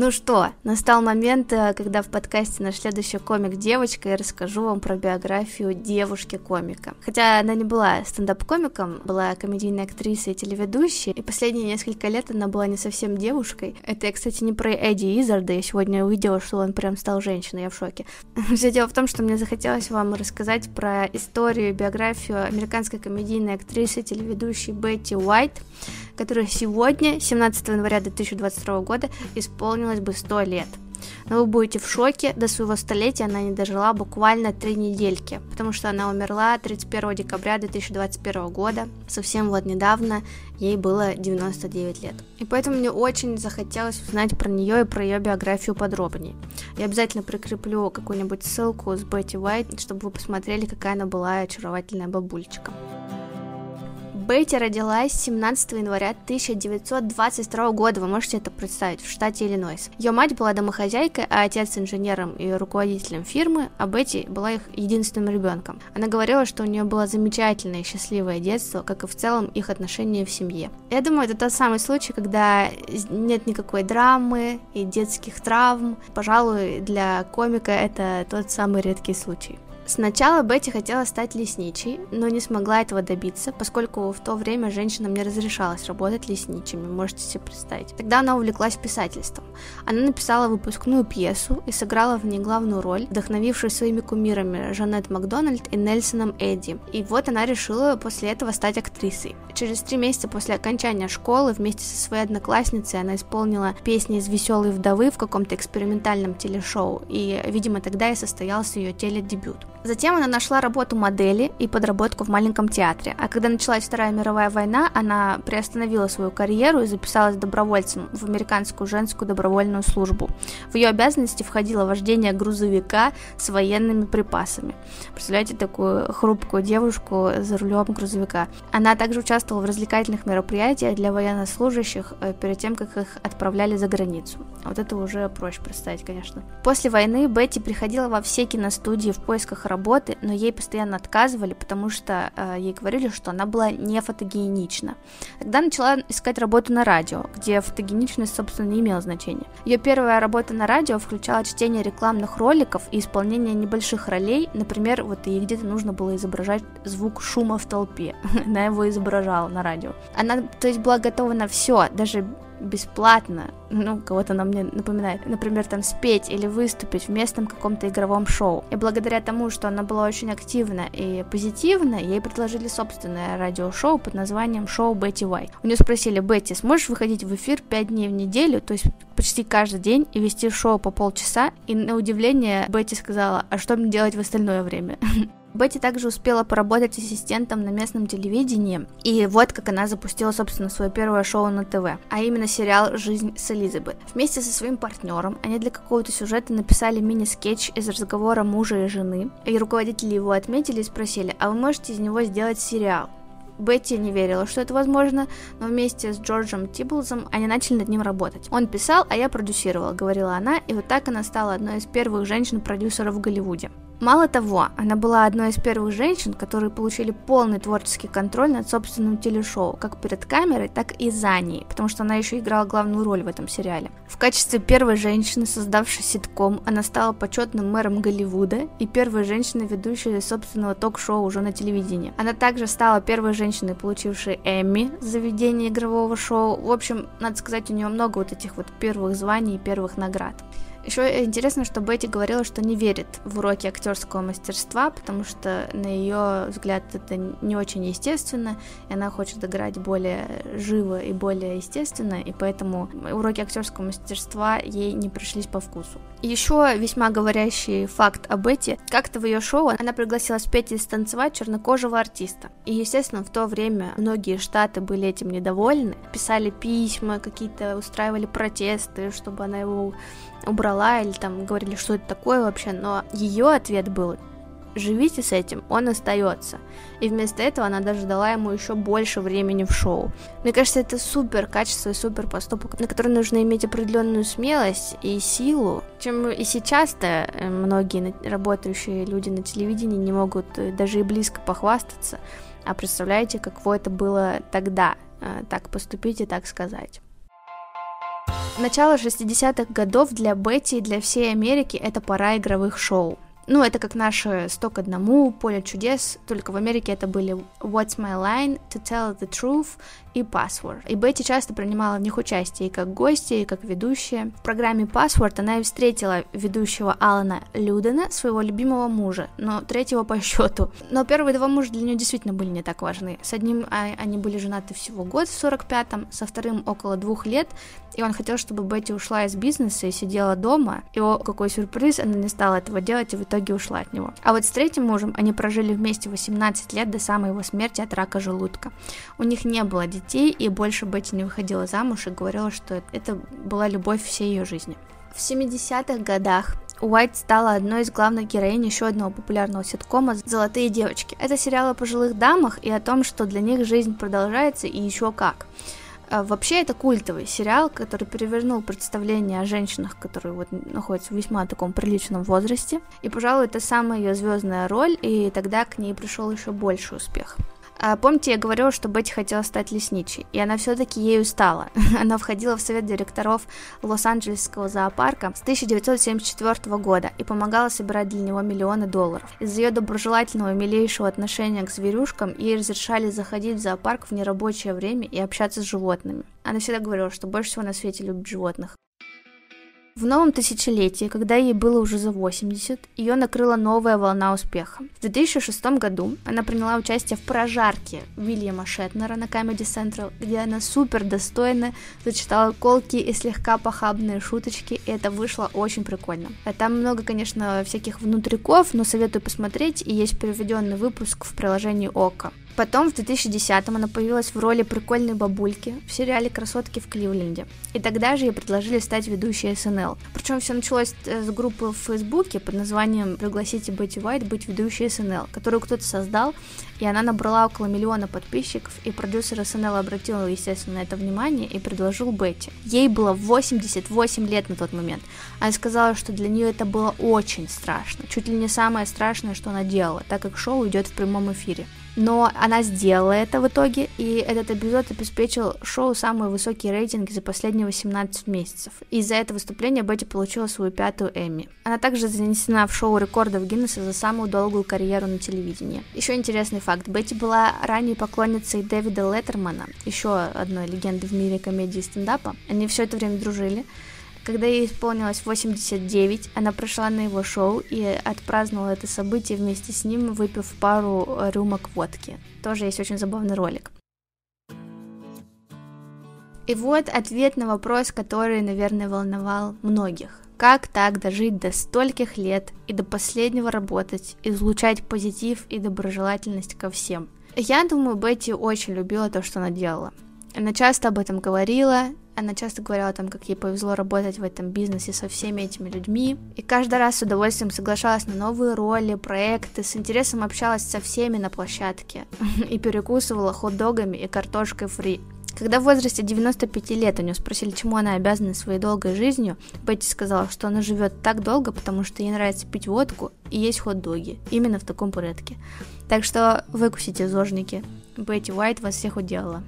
Ну что, настал момент, э, когда в подкасте наш следующий комик девочка, я расскажу вам про биографию девушки-комика. Хотя она не была стендап-комиком, была комедийной актрисой и телеведущей, и последние несколько лет она была не совсем девушкой. Это я, кстати, не про Эдди Изарда, я сегодня увидела, что он прям стал женщиной, я в шоке. Все дело в том, что мне захотелось вам рассказать про историю, биографию американской комедийной актрисы, телеведущей Бетти Уайт, которая сегодня, 17 января 2022 года, исполнилось бы 100 лет. Но вы будете в шоке, до своего столетия она не дожила буквально три недельки, потому что она умерла 31 декабря 2021 года, совсем вот недавно, ей было 99 лет. И поэтому мне очень захотелось узнать про нее и про ее биографию подробнее. Я обязательно прикреплю какую-нибудь ссылку с Бетти Уайт, чтобы вы посмотрели, какая она была очаровательная бабульчика. Бетти родилась 17 января 1922 года, вы можете это представить, в штате Иллинойс. Ее мать была домохозяйкой, а отец инженером и руководителем фирмы, а Бетти была их единственным ребенком. Она говорила, что у нее было замечательное и счастливое детство, как и в целом их отношения в семье. Я думаю, это тот самый случай, когда нет никакой драмы и детских травм. Пожалуй, для комика это тот самый редкий случай. Сначала Бетти хотела стать лесничей, но не смогла этого добиться, поскольку в то время женщинам не разрешалось работать лесничими, можете себе представить. Тогда она увлеклась писательством. Она написала выпускную пьесу и сыграла в ней главную роль, вдохновившись своими кумирами Жанет Макдональд и Нельсоном Эдди. И вот она решила после этого стать актрисой. Через три месяца после окончания школы вместе со своей одноклассницей она исполнила песни из «Веселой вдовы» в каком-то экспериментальном телешоу, и, видимо, тогда и состоялся ее теледебют. Затем она нашла работу модели и подработку в маленьком театре, а когда началась Вторая мировая война, она приостановила свою карьеру и записалась добровольцем в американскую женскую добровольную службу. В ее обязанности входило вождение грузовика с военными припасами. Представляете такую хрупкую девушку за рулем грузовика. Она также участвовала в развлекательных мероприятиях для военнослужащих э, перед тем, как их отправляли за границу. Вот это уже проще представить, конечно. После войны Бетти приходила во все киностудии в поисках работы, но ей постоянно отказывали, потому что э, ей говорили, что она была не фотогенична. Тогда начала искать работу на радио, где фотогеничность, собственно, не имела значения. Ее первая работа на радио включала чтение рекламных роликов и исполнение небольших ролей, например, вот ей где-то нужно было изображать звук шума в толпе, она его изображала на радио. Она, то есть, была готова на все, даже бесплатно, ну, кого-то она мне напоминает, например, там спеть или выступить в местном каком-то игровом шоу. И благодаря тому, что она была очень активна и позитивна, ей предложили собственное радиошоу под названием «Шоу Бетти Уай». У нее спросили, Бетти, сможешь выходить в эфир 5 дней в неделю, то есть почти каждый день, и вести шоу по полчаса? И на удивление Бетти сказала, а что мне делать в остальное время? Бетти также успела поработать ассистентом на местном телевидении, и вот как она запустила, собственно, свое первое шоу на ТВ, а именно сериал «Жизнь с Элизабет». Вместе со своим партнером они для какого-то сюжета написали мини-скетч из разговора мужа и жены, и руководители его отметили и спросили, а вы можете из него сделать сериал? Бетти не верила, что это возможно, но вместе с Джорджем Тиблзом они начали над ним работать. Он писал, а я продюсировала, говорила она, и вот так она стала одной из первых женщин-продюсеров в Голливуде. Мало того, она была одной из первых женщин, которые получили полный творческий контроль над собственным телешоу, как перед камерой, так и за ней, потому что она еще играла главную роль в этом сериале. В качестве первой женщины, создавшей ситком, она стала почетным мэром Голливуда и первой женщиной, ведущей собственного ток-шоу уже на телевидении. Она также стала первой женщиной, получившей Эмми за ведение игрового шоу. В общем, надо сказать, у нее много вот этих вот первых званий и первых наград. Еще интересно, что Бетти говорила, что не верит в уроки актерского мастерства, потому что на ее взгляд это не очень естественно, и она хочет играть более живо и более естественно, и поэтому уроки актерского мастерства ей не пришлись по вкусу. Еще весьма говорящий факт о Бетти. Как-то в ее шоу она пригласила спеть и станцевать чернокожего артиста. И, естественно, в то время многие штаты были этим недовольны, писали письма, какие-то устраивали протесты, чтобы она его убрала или там говорили, что это такое вообще, но ее ответ был живите с этим, он остается. И вместо этого она даже дала ему еще больше времени в шоу. Мне кажется, это супер качество и супер поступок, на который нужно иметь определенную смелость и силу, чем и сейчас-то э, многие работающие люди на телевидении не могут э, даже и близко похвастаться. А представляете, каково это было тогда, э, так поступить и так сказать. Начало 60-х годов для Бетти и для всей Америки это пора игровых шоу. Ну, это как наши «Сто к одному», «Поле чудес», только в Америке это были «What's my line», «To tell the truth» и Password. И Бетти часто принимала в них участие и как гостья, и как ведущая. В программе Password она и встретила ведущего Алана Людена, своего любимого мужа, но третьего по счету. Но первые два мужа для нее действительно были не так важны. С одним а, они были женаты всего год в 45-м, со вторым около двух лет, и он хотел, чтобы Бетти ушла из бизнеса и сидела дома. И о, какой сюрприз, она не стала этого делать и в итоге ушла от него. А вот с третьим мужем они прожили вместе 18 лет до самой его смерти от рака желудка. У них не было детей, и больше Бетти не выходила замуж и говорила, что это была любовь всей ее жизни. В 70-х годах Уайт стала одной из главных героинь еще одного популярного ситкома «Золотые девочки». Это сериал о пожилых дамах и о том, что для них жизнь продолжается и еще как. А, вообще это культовый сериал, который перевернул представление о женщинах, которые вот находятся в весьма таком приличном возрасте. И, пожалуй, это самая ее звездная роль, и тогда к ней пришел еще больше успех. А, помните, я говорила, что Бетти хотела стать лесничей, и она все-таки ею стала. она входила в совет директоров Лос-Анджелесского зоопарка с 1974 года и помогала собирать для него миллионы долларов. Из-за ее доброжелательного и милейшего отношения к зверюшкам ей разрешали заходить в зоопарк в нерабочее время и общаться с животными. Она всегда говорила, что больше всего на свете любит животных. В новом тысячелетии, когда ей было уже за 80, ее накрыла новая волна успеха. В 2006 году она приняла участие в прожарке Уильяма Шетнера на Comedy Central, где она супер достойно зачитала колки и слегка похабные шуточки, и это вышло очень прикольно. А там много, конечно, всяких внутриков, но советую посмотреть, и есть переведенный выпуск в приложении ОКО. Потом в 2010-м она появилась в роли прикольной бабульки в сериале «Красотки в Кливленде». И тогда же ей предложили стать ведущей СНЛ. Причем все началось э, с группы в Фейсбуке под названием «Пригласите Бетти Уайт быть ведущей СНЛ», которую кто-то создал, и она набрала около миллиона подписчиков, и продюсер СНЛ обратил, естественно, на это внимание и предложил Бетти. Ей было 88 лет на тот момент. Она сказала, что для нее это было очень страшно, чуть ли не самое страшное, что она делала, так как шоу идет в прямом эфире но она сделала это в итоге, и этот эпизод обеспечил шоу самые высокие рейтинги за последние 18 месяцев. И за это выступление Бетти получила свою пятую Эмми. Она также занесена в шоу рекордов Гиннесса за самую долгую карьеру на телевидении. Еще интересный факт. Бетти была ранее поклонницей Дэвида Леттермана, еще одной легенды в мире комедии и стендапа. Они все это время дружили. Когда ей исполнилось 89, она пришла на его шоу и отпраздновала это событие вместе с ним, выпив пару рюмок водки. Тоже есть очень забавный ролик. И вот ответ на вопрос, который, наверное, волновал многих. Как так дожить до стольких лет и до последнего работать, излучать позитив и доброжелательность ко всем? Я думаю, Бетти очень любила то, что она делала. Она часто об этом говорила, она часто говорила о том, как ей повезло работать в этом бизнесе со всеми этими людьми. И каждый раз с удовольствием соглашалась на новые роли, проекты, с интересом общалась со всеми на площадке и перекусывала хот-догами и картошкой фри. Когда в возрасте 95 лет у нее спросили, чему она обязана своей долгой жизнью, Бетти сказала, что она живет так долго, потому что ей нравится пить водку и есть хот-доги. Именно в таком порядке. Так что выкусите, зожники. Бетти Уайт вас всех уделала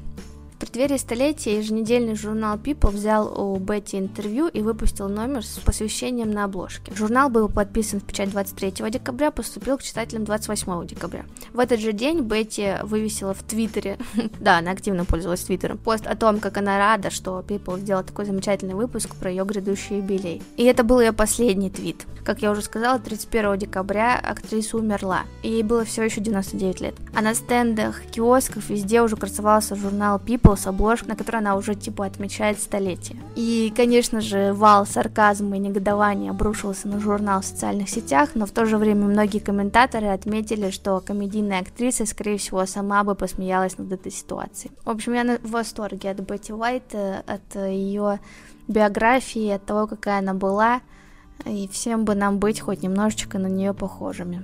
преддверии столетия еженедельный журнал People взял у Бетти интервью и выпустил номер с посвящением на обложке. Журнал был подписан в печать 23 декабря, поступил к читателям 28 декабря. В этот же день Бетти вывесила в Твиттере, да, она активно пользовалась Твиттером, пост о том, как она рада, что People сделал такой замечательный выпуск про ее грядущий юбилей. И это был ее последний твит. Как я уже сказала, 31 декабря актриса умерла, ей было все еще 99 лет. А на стендах, киосках везде уже красовался журнал People, с обложкой, на которой она уже типа отмечает столетие. И, конечно же, вал сарказма и негодования обрушился на журнал в социальных сетях, но в то же время многие комментаторы отметили, что комедийная актриса, скорее всего, сама бы посмеялась над этой ситуацией. В общем, я в восторге от Бетти Уайт, э, от ее биографии, от того, какая она была, и всем бы нам быть хоть немножечко на нее похожими.